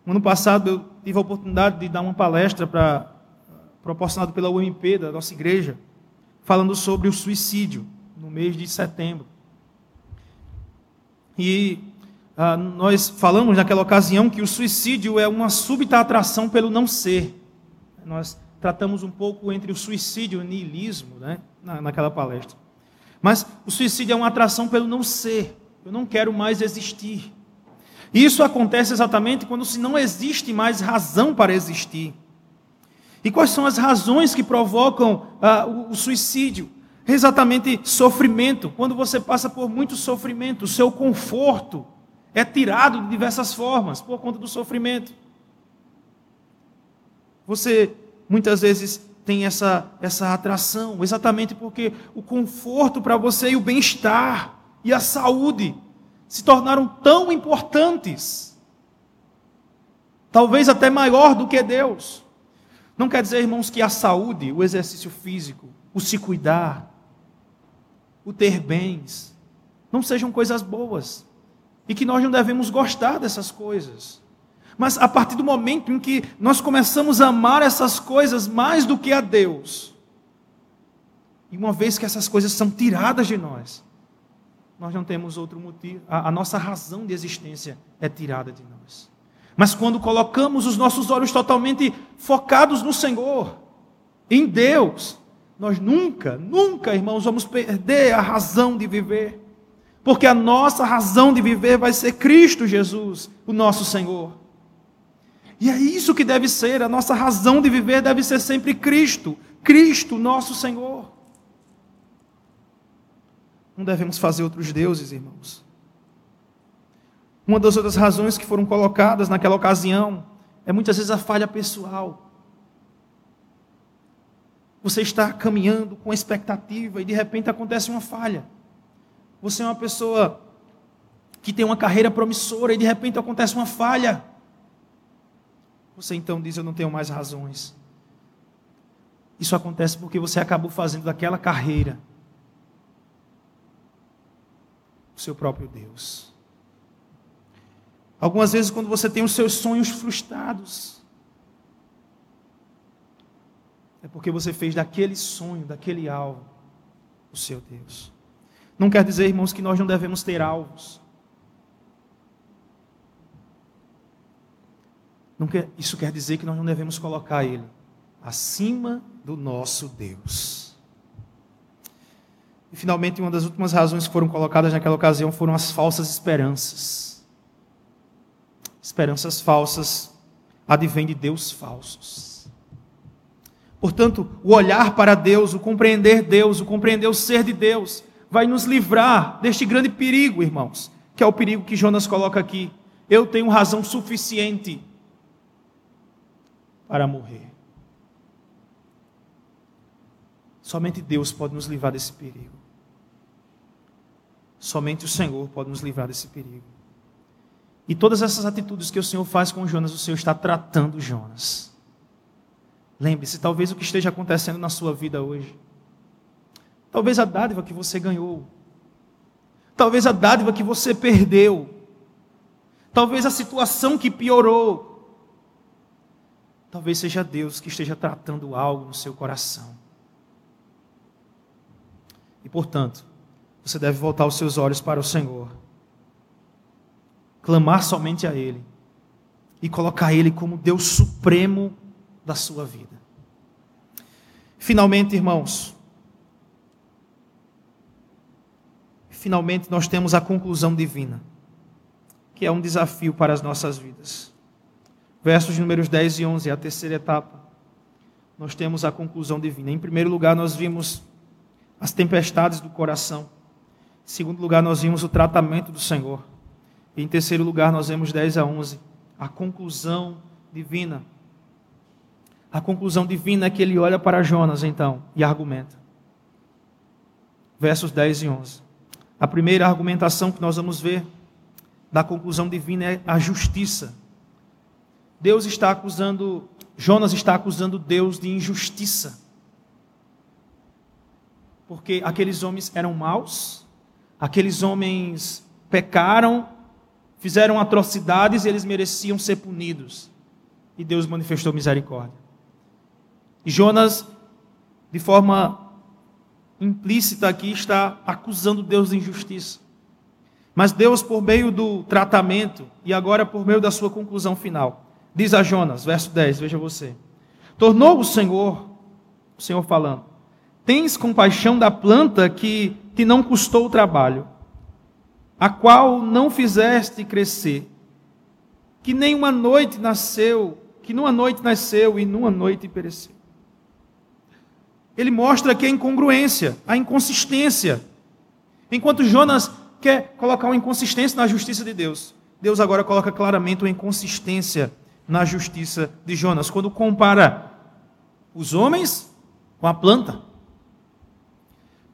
No ano passado eu tive a oportunidade de dar uma palestra para proporcionada pela UMP da nossa igreja, falando sobre o suicídio no mês de setembro. E ah, nós falamos naquela ocasião que o suicídio é uma súbita atração pelo não ser. Nós tratamos um pouco entre o suicídio e o niilismo, né, na, naquela palestra. Mas o suicídio é uma atração pelo não ser. Eu não quero mais existir. Isso acontece exatamente quando se não existe mais razão para existir. E quais são as razões que provocam ah, o, o suicídio? Exatamente sofrimento. Quando você passa por muito sofrimento, o seu conforto é tirado de diversas formas por conta do sofrimento. Você muitas vezes tem essa, essa atração, exatamente porque o conforto para você e o bem-estar e a saúde se tornaram tão importantes, talvez até maior do que Deus. Não quer dizer, irmãos, que a saúde, o exercício físico, o se cuidar, o ter bens, não sejam coisas boas e que nós não devemos gostar dessas coisas. Mas a partir do momento em que nós começamos a amar essas coisas mais do que a Deus, e uma vez que essas coisas são tiradas de nós, nós não temos outro motivo, a, a nossa razão de existência é tirada de nós. Mas quando colocamos os nossos olhos totalmente focados no Senhor, em Deus, nós nunca, nunca, irmãos, vamos perder a razão de viver. Porque a nossa razão de viver vai ser Cristo Jesus, o nosso Senhor. E é isso que deve ser, a nossa razão de viver deve ser sempre Cristo, Cristo, nosso Senhor. Não devemos fazer outros deuses, irmãos. Uma das outras razões que foram colocadas naquela ocasião é muitas vezes a falha pessoal. Você está caminhando com expectativa e de repente acontece uma falha. Você é uma pessoa que tem uma carreira promissora e de repente acontece uma falha. Você então diz: Eu não tenho mais razões. Isso acontece porque você acabou fazendo daquela carreira o seu próprio Deus. Algumas vezes, quando você tem os seus sonhos frustrados, é porque você fez daquele sonho, daquele alvo, o seu Deus. Não quer dizer, irmãos, que nós não devemos ter alvos. Quer, isso quer dizer que nós não devemos colocar Ele acima do nosso Deus. E finalmente, uma das últimas razões que foram colocadas naquela ocasião foram as falsas esperanças. Esperanças falsas advêm de Deus falsos. Portanto, o olhar para Deus, o compreender Deus, o compreender o ser de Deus, vai nos livrar deste grande perigo, irmãos, que é o perigo que Jonas coloca aqui. Eu tenho razão suficiente para morrer. Somente Deus pode nos livrar desse perigo. Somente o Senhor pode nos livrar desse perigo. E todas essas atitudes que o Senhor faz com Jonas, o Senhor está tratando Jonas. Lembre-se, talvez o que esteja acontecendo na sua vida hoje, talvez a dádiva que você ganhou, talvez a dádiva que você perdeu, talvez a situação que piorou, Talvez seja Deus que esteja tratando algo no seu coração. E portanto, você deve voltar os seus olhos para o Senhor, clamar somente a Ele e colocar Ele como Deus supremo da sua vida. Finalmente, irmãos, finalmente nós temos a conclusão divina, que é um desafio para as nossas vidas. Versos números 10 e 11, a terceira etapa. Nós temos a conclusão divina. Em primeiro lugar, nós vimos as tempestades do coração. Em segundo lugar, nós vimos o tratamento do Senhor. E em terceiro lugar, nós vemos 10 a 11, a conclusão divina. A conclusão divina é que ele olha para Jonas, então, e argumenta. Versos 10 e 11. A primeira argumentação que nós vamos ver da conclusão divina é a justiça. Deus está acusando, Jonas está acusando Deus de injustiça. Porque aqueles homens eram maus, aqueles homens pecaram, fizeram atrocidades e eles mereciam ser punidos. E Deus manifestou misericórdia. E Jonas, de forma implícita aqui, está acusando Deus de injustiça. Mas Deus, por meio do tratamento e agora por meio da sua conclusão final, Diz a Jonas, verso 10, veja você. Tornou o Senhor, o Senhor falando: Tens compaixão da planta que te não custou o trabalho, a qual não fizeste crescer, que nem uma noite nasceu, que numa noite nasceu e numa noite pereceu. Ele mostra aqui a incongruência, a inconsistência. Enquanto Jonas quer colocar uma inconsistência na justiça de Deus, Deus agora coloca claramente uma inconsistência na justiça de Jonas, quando compara os homens com a planta.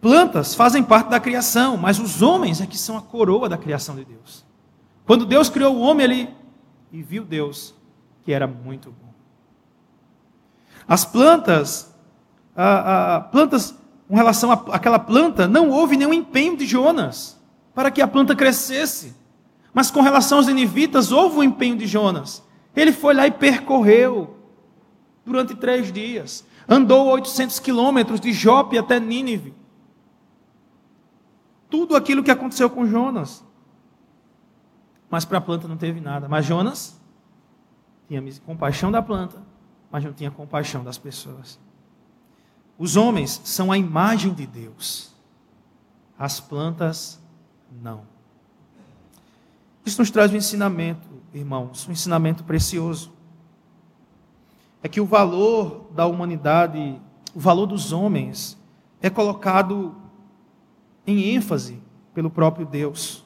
Plantas fazem parte da criação, mas os homens é que são a coroa da criação de Deus. Quando Deus criou o homem, ele e viu Deus que era muito bom. As plantas, a, a, plantas, com relação àquela planta, não houve nenhum empenho de Jonas para que a planta crescesse. Mas com relação aos ninivitas, houve um empenho de Jonas. Ele foi lá e percorreu durante três dias. Andou 800 quilômetros de Jope até Nínive. Tudo aquilo que aconteceu com Jonas. Mas para a planta não teve nada. Mas Jonas tinha compaixão da planta, mas não tinha compaixão das pessoas. Os homens são a imagem de Deus. As plantas não. Isso nos traz um ensinamento irmãos, um ensinamento precioso. É que o valor da humanidade, o valor dos homens, é colocado em ênfase pelo próprio Deus.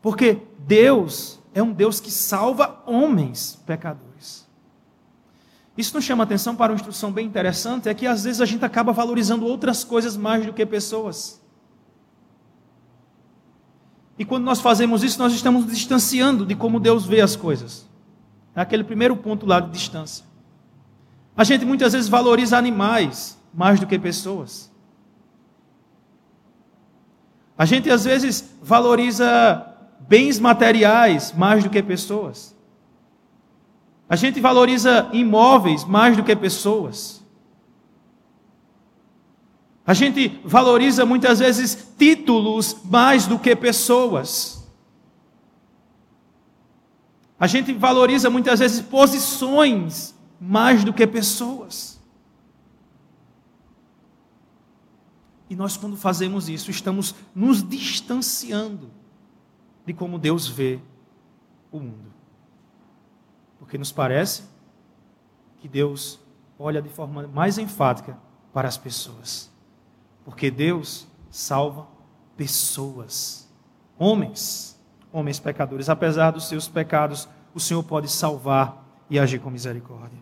Porque Deus é um Deus que salva homens pecadores. Isso nos chama atenção para uma instrução bem interessante, é que às vezes a gente acaba valorizando outras coisas mais do que pessoas. E quando nós fazemos isso, nós estamos distanciando de como Deus vê as coisas. É aquele primeiro ponto lá de distância. A gente muitas vezes valoriza animais mais do que pessoas. A gente às vezes valoriza bens materiais mais do que pessoas. A gente valoriza imóveis mais do que pessoas. A gente valoriza muitas vezes títulos mais do que pessoas. A gente valoriza muitas vezes posições mais do que pessoas. E nós, quando fazemos isso, estamos nos distanciando de como Deus vê o mundo. Porque nos parece que Deus olha de forma mais enfática para as pessoas. Porque Deus salva pessoas, homens, homens pecadores. Apesar dos seus pecados, o Senhor pode salvar e agir com misericórdia.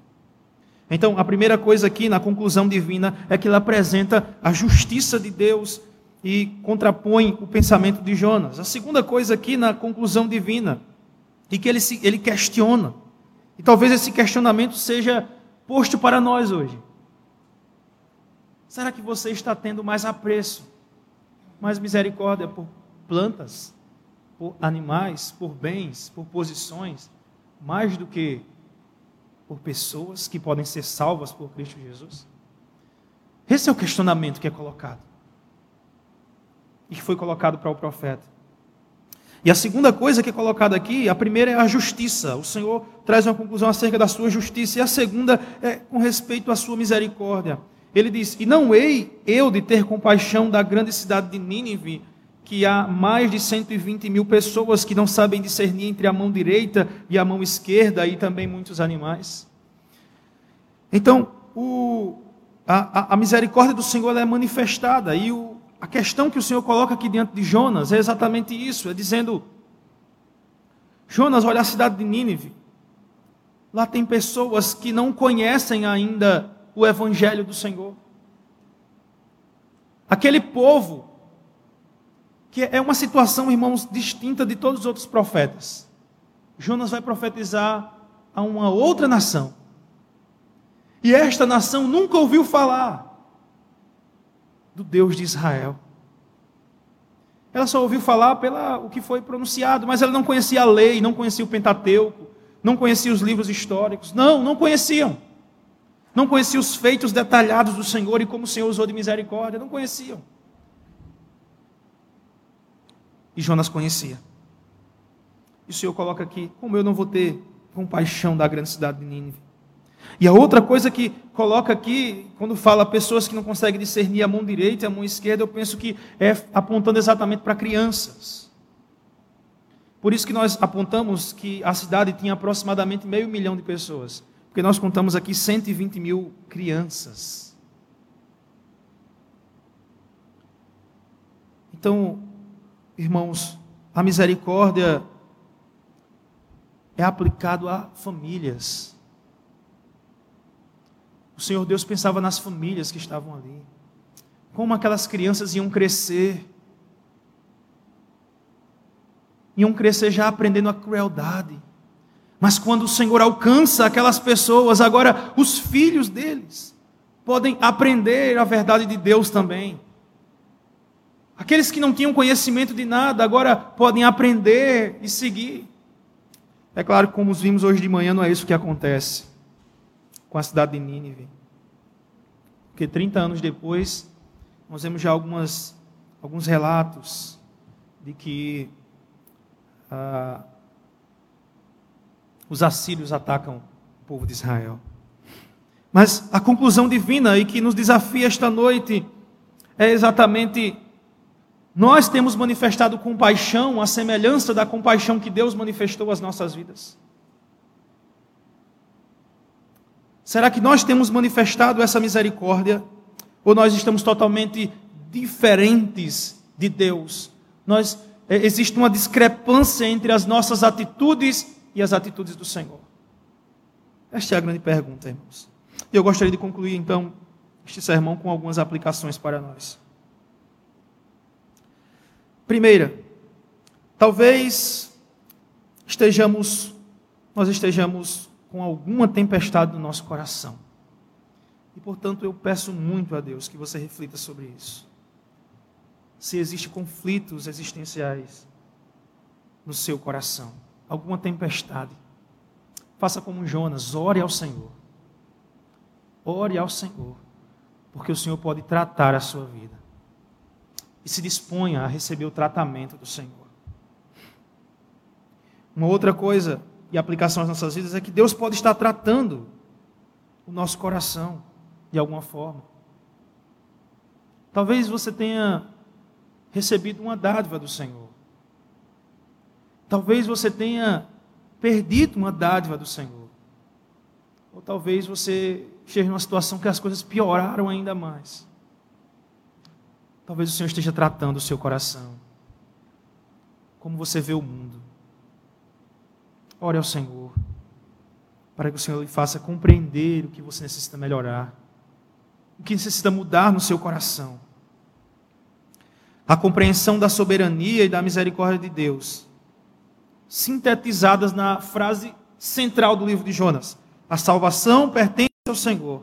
Então, a primeira coisa aqui na conclusão divina é que ele apresenta a justiça de Deus e contrapõe o pensamento de Jonas. A segunda coisa aqui na conclusão divina e que ele, se, ele questiona. E talvez esse questionamento seja posto para nós hoje. Será que você está tendo mais apreço, mais misericórdia por plantas, por animais, por bens, por posições, mais do que por pessoas que podem ser salvas por Cristo Jesus? Esse é o questionamento que é colocado. E que foi colocado para o profeta. E a segunda coisa que é colocada aqui, a primeira é a justiça. O Senhor traz uma conclusão acerca da sua justiça. E a segunda é com respeito à sua misericórdia. Ele diz: E não hei eu de ter compaixão da grande cidade de Nínive, que há mais de 120 mil pessoas que não sabem discernir entre a mão direita e a mão esquerda, e também muitos animais. Então, o, a, a, misericórdia do Senhor é manifestada, e o, a questão que o Senhor coloca aqui diante de Jonas é exatamente isso: é dizendo, Jonas, olha a cidade de Nínive, lá tem pessoas que não conhecem ainda o Evangelho do Senhor. Aquele povo que é uma situação, irmãos, distinta de todos os outros profetas. Jonas vai profetizar a uma outra nação. E esta nação nunca ouviu falar do Deus de Israel. Ela só ouviu falar pela o que foi pronunciado, mas ela não conhecia a lei, não conhecia o Pentateuco, não conhecia os livros históricos. Não, não conheciam. Não conheciam os feitos detalhados do Senhor e como o Senhor usou de misericórdia, não conheciam. E Jonas conhecia. E o Senhor coloca aqui: como eu não vou ter compaixão da grande cidade de Nínive? E a outra coisa que coloca aqui, quando fala pessoas que não conseguem discernir a mão direita e a mão esquerda, eu penso que é apontando exatamente para crianças. Por isso que nós apontamos que a cidade tinha aproximadamente meio milhão de pessoas. Porque nós contamos aqui 120 mil crianças. Então, Irmãos, a misericórdia é aplicado a famílias. O Senhor Deus pensava nas famílias que estavam ali. Como aquelas crianças iam crescer. Iam crescer já aprendendo a crueldade. Mas quando o Senhor alcança aquelas pessoas, agora os filhos deles podem aprender a verdade de Deus também. Aqueles que não tinham conhecimento de nada agora podem aprender e seguir. É claro como vimos hoje de manhã, não é isso que acontece com a cidade de Nínive. Porque 30 anos depois, nós vemos já algumas, alguns relatos de que ah, os assírios atacam o povo de Israel. Mas a conclusão divina e que nos desafia esta noite é exatamente nós temos manifestado compaixão, a semelhança da compaixão que Deus manifestou às nossas vidas? Será que nós temos manifestado essa misericórdia? Ou nós estamos totalmente diferentes de Deus? Nós, é, existe uma discrepância entre as nossas atitudes e as atitudes do Senhor? Esta é a grande pergunta, irmãos. E eu gostaria de concluir, então, este sermão com algumas aplicações para nós. Primeira, Talvez estejamos, nós estejamos com alguma tempestade no nosso coração. E portanto eu peço muito a Deus que você reflita sobre isso. Se existem conflitos existenciais no seu coração, alguma tempestade, faça como Jonas, ore ao Senhor. Ore ao Senhor, porque o Senhor pode tratar a sua vida. E se disponha a receber o tratamento do Senhor. Uma outra coisa e aplicação às nossas vidas é que Deus pode estar tratando o nosso coração de alguma forma. Talvez você tenha recebido uma dádiva do Senhor. Talvez você tenha perdido uma dádiva do Senhor. Ou talvez você esteja numa situação que as coisas pioraram ainda mais. Talvez o Senhor esteja tratando o seu coração. Como você vê o mundo. Ore ao Senhor. Para que o Senhor lhe faça compreender o que você necessita melhorar. O que necessita mudar no seu coração. A compreensão da soberania e da misericórdia de Deus. Sintetizadas na frase central do livro de Jonas. A salvação pertence ao Senhor.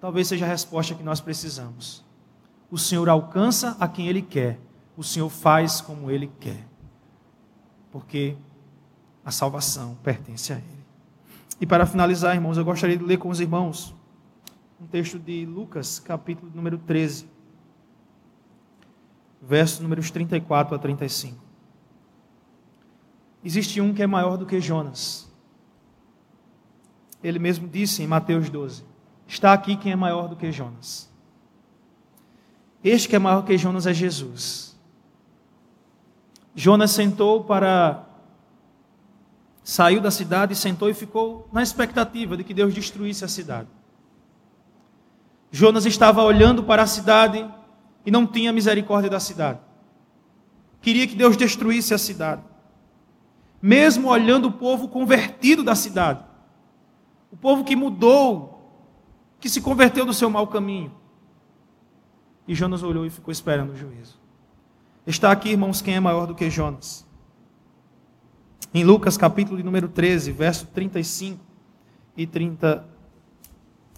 Talvez seja a resposta que nós precisamos. O Senhor alcança a quem Ele quer. O Senhor faz como Ele quer. Porque a salvação pertence a Ele. E para finalizar, irmãos, eu gostaria de ler com os irmãos um texto de Lucas, capítulo número 13, versos números 34 a 35. Existe um que é maior do que Jonas. Ele mesmo disse em Mateus 12: Está aqui quem é maior do que Jonas. Este que é maior que Jonas é Jesus. Jonas sentou para saiu da cidade, sentou e ficou na expectativa de que Deus destruísse a cidade. Jonas estava olhando para a cidade e não tinha misericórdia da cidade. Queria que Deus destruísse a cidade. Mesmo olhando o povo convertido da cidade. O povo que mudou, que se converteu do seu mau caminho. E Jonas olhou e ficou esperando o juízo. Está aqui, irmãos, quem é maior do que Jonas? Em Lucas capítulo de número 13, verso 35 e 30,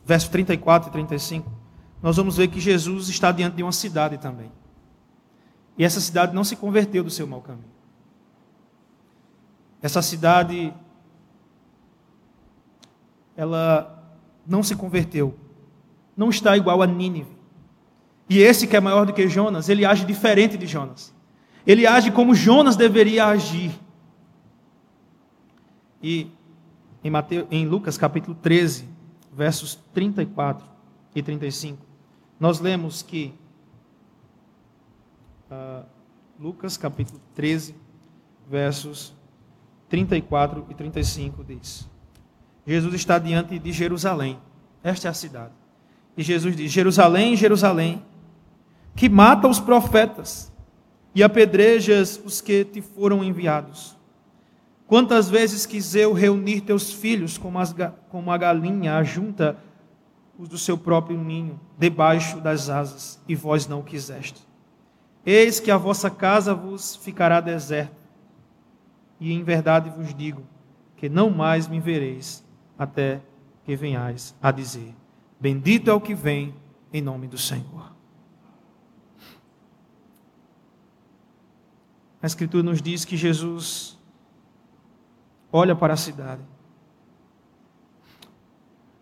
verso 34 e 35, nós vamos ver que Jesus está diante de uma cidade também. E essa cidade não se converteu do seu mau caminho. Essa cidade ela não se converteu. Não está igual a Nínive. E esse que é maior do que Jonas, ele age diferente de Jonas. Ele age como Jonas deveria agir. E em, Mateus, em Lucas capítulo 13, versos 34 e 35, nós lemos que uh, Lucas capítulo 13, versos 34 e 35 diz: Jesus está diante de Jerusalém. Esta é a cidade. E Jesus diz: Jerusalém, Jerusalém, que mata os profetas e apedrejas os que te foram enviados. Quantas vezes quis eu reunir teus filhos como, as, como a galinha ajunta os do seu próprio ninho, debaixo das asas, e vós não quiseste. Eis que a vossa casa vos ficará deserta, e em verdade vos digo que não mais me vereis até que venhais a dizer: Bendito é o que vem em nome do Senhor. A Escritura nos diz que Jesus olha para a cidade.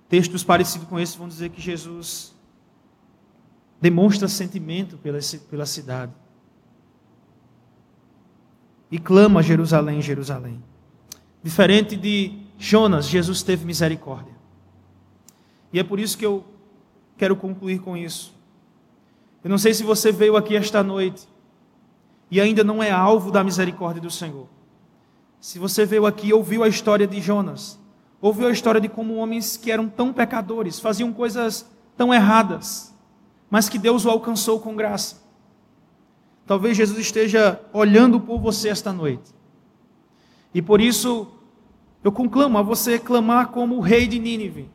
Textos parecidos com esse vão dizer que Jesus demonstra sentimento pela, pela cidade. E clama Jerusalém, Jerusalém. Diferente de Jonas, Jesus teve misericórdia. E é por isso que eu quero concluir com isso. Eu não sei se você veio aqui esta noite e ainda não é alvo da misericórdia do Senhor. Se você veio aqui e ouviu a história de Jonas, ouviu a história de como homens que eram tão pecadores, faziam coisas tão erradas, mas que Deus o alcançou com graça. Talvez Jesus esteja olhando por você esta noite. E por isso eu conclamo a você clamar como o rei de Nínive.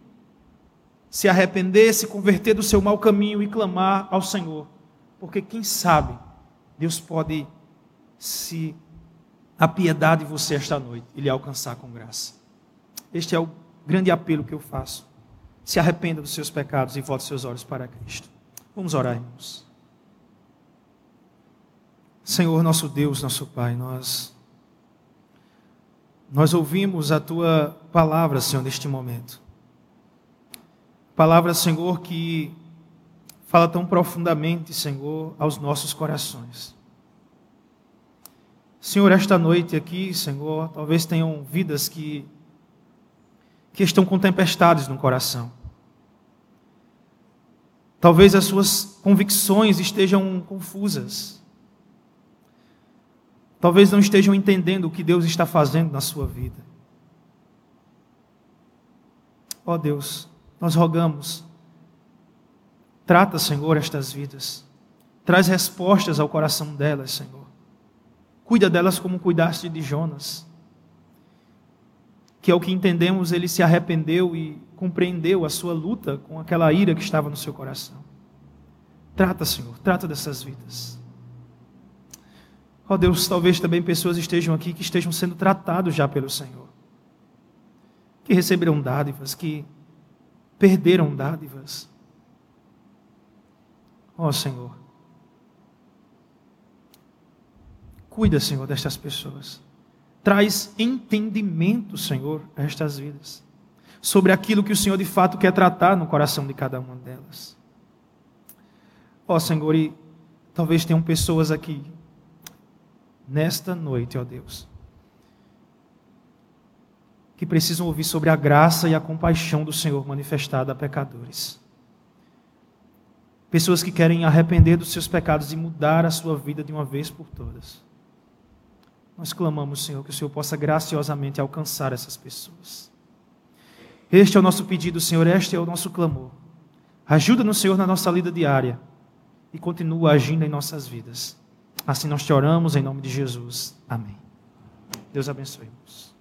Se arrepender, se converter do seu mau caminho e clamar ao Senhor. Porque quem sabe Deus pode se a piedade você esta noite e lhe alcançar com graça. Este é o grande apelo que eu faço. Se arrependa dos seus pecados e volte seus olhos para Cristo. Vamos orar, irmãos. Senhor, nosso Deus, nosso Pai, nós nós ouvimos a tua palavra, Senhor, neste momento. Palavra, Senhor, que fala tão profundamente, Senhor, aos nossos corações. Senhor, esta noite aqui, Senhor, talvez tenham vidas que que estão com tempestades no coração. Talvez as suas convicções estejam confusas. Talvez não estejam entendendo o que Deus está fazendo na sua vida. Ó oh Deus, nós rogamos, trata, Senhor, estas vidas. Traz respostas ao coração delas, Senhor. Cuida delas como cuidaste de Jonas que é o que entendemos, ele se arrependeu e compreendeu a sua luta com aquela ira que estava no seu coração. Trata, Senhor, trata dessas vidas. Ó oh Deus, talvez também pessoas estejam aqui que estejam sendo tratados já pelo Senhor, que receberam dádivas, que perderam dádivas. Ó oh, Senhor, cuida, Senhor, destas pessoas. Traz entendimento, Senhor, a estas vidas, sobre aquilo que o Senhor de fato quer tratar no coração de cada uma delas. Ó Senhor, e talvez tenham pessoas aqui, nesta noite, ó Deus, que precisam ouvir sobre a graça e a compaixão do Senhor manifestada a pecadores. Pessoas que querem arrepender dos seus pecados e mudar a sua vida de uma vez por todas. Nós clamamos, Senhor, que o Senhor possa graciosamente alcançar essas pessoas. Este é o nosso pedido, Senhor, este é o nosso clamor. Ajuda-nos, Senhor, na nossa lida diária e continua agindo em nossas vidas. Assim nós te oramos em nome de Jesus. Amém. Deus abençoe-nos.